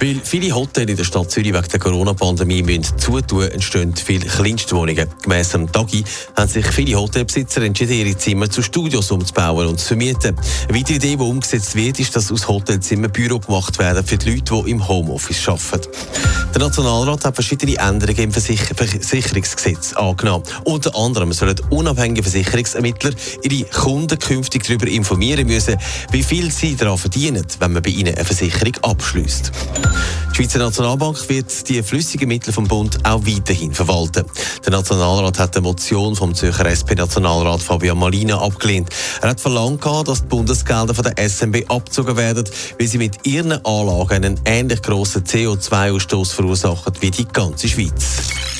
Weil viele Hotels in der Stadt Zürich wegen der Corona-Pandemie müssen zutun, entstehen viele Kleinstwohnungen. Gemäss dem Tagi haben sich viele Hotelbesitzer entschieden, ihre Zimmer zu Studios umzubauen und zu vermieten. Eine weitere Idee, die umgesetzt wird, ist, dass aus Hotelzimmer Büro gemacht werden für die Leute, die im Homeoffice arbeiten. Der Nationalrat hat verschiedene Änderungen im Versicher Versicherungsgesetz angenommen. Unter anderem sollen unabhängige Versicherungsermittler ihre Kunden künftig darüber informieren müssen, wie viel sie daran verdienen, wenn man bei ihnen eine Versicherung abschließt. Die Schweizer Nationalbank wird die flüssigen Mittel vom Bund auch weiterhin verwalten. Der Nationalrat hat eine Motion vom Zürcher SP-Nationalrat Fabian Malina abgelehnt. Er hat verlangt, dass die Bundesgelder von der SMB abgezogen werden, weil sie mit ihren Anlagen einen ähnlich grossen CO2-Ausstoß verursachen wie die ganze Schweiz.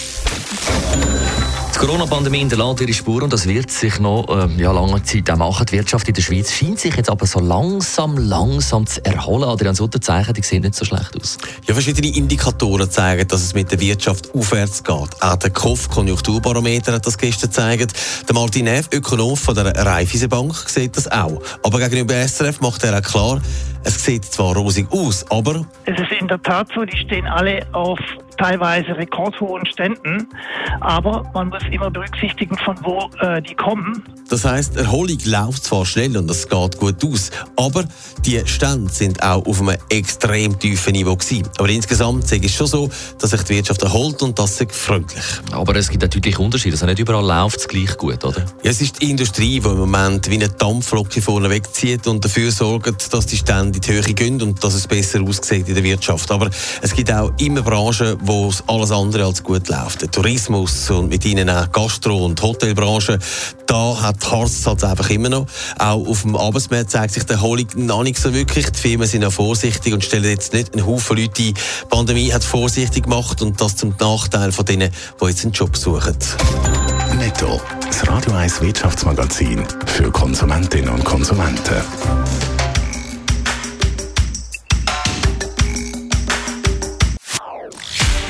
Die Corona-Pandemie hinterlässt ihre Spuren und das wird sich noch äh, ja, lange Zeit auch machen. Die Wirtschaft in der Schweiz scheint sich jetzt aber so langsam, langsam zu erholen. Adrian Sutter Zeichen, die sehen nicht so schlecht aus. Ja, verschiedene Indikatoren zeigen, dass es mit der Wirtschaft aufwärts geht. Auch der KOF-Konjunkturbarometer hat das gestern gezeigt. Der Martin Neff, Ökonom von der Raiffeisenbank, sieht das auch. Aber gegenüber SRF macht er auch klar, es sieht zwar rosig aus, aber... Es ist in der Tat so, die stehen alle auf teilweise rekordhohen Ständen, aber man muss immer berücksichtigen, von wo äh, die kommen. Das heißt, Erholung läuft zwar schnell und es geht gut aus, aber die Stände sind auch auf einem extrem tiefen Niveau gewesen. Aber insgesamt ist es schon so, dass sich die Wirtschaft erholt und das ist freundlich. Aber es gibt natürlich Unterschiede. Also nicht überall läuft es gleich gut, oder? Ja, es ist die Industrie, die im Moment wie eine Dampflocke vorne wegzieht und dafür sorgt, dass die Stände in die Höhe gehen und dass es besser aussieht in der Wirtschaft. Aber es gibt auch immer Branchen, wo alles andere als gut läuft. Der Tourismus und mit ihnen auch Gastro- und Hotelbranche, da hat Harz halt einfach immer noch. Auch auf dem Arbeitsmarkt zeigt sich die Erholung noch nicht so wirklich. Die Firmen sind ja vorsichtig und stellen jetzt nicht einen Haufen Leute. Die Pandemie hat vorsichtig gemacht und das zum Nachteil von denen, die jetzt einen Job suchen. Netto, das Radio 1 Wirtschaftsmagazin für Konsumentinnen und Konsumenten.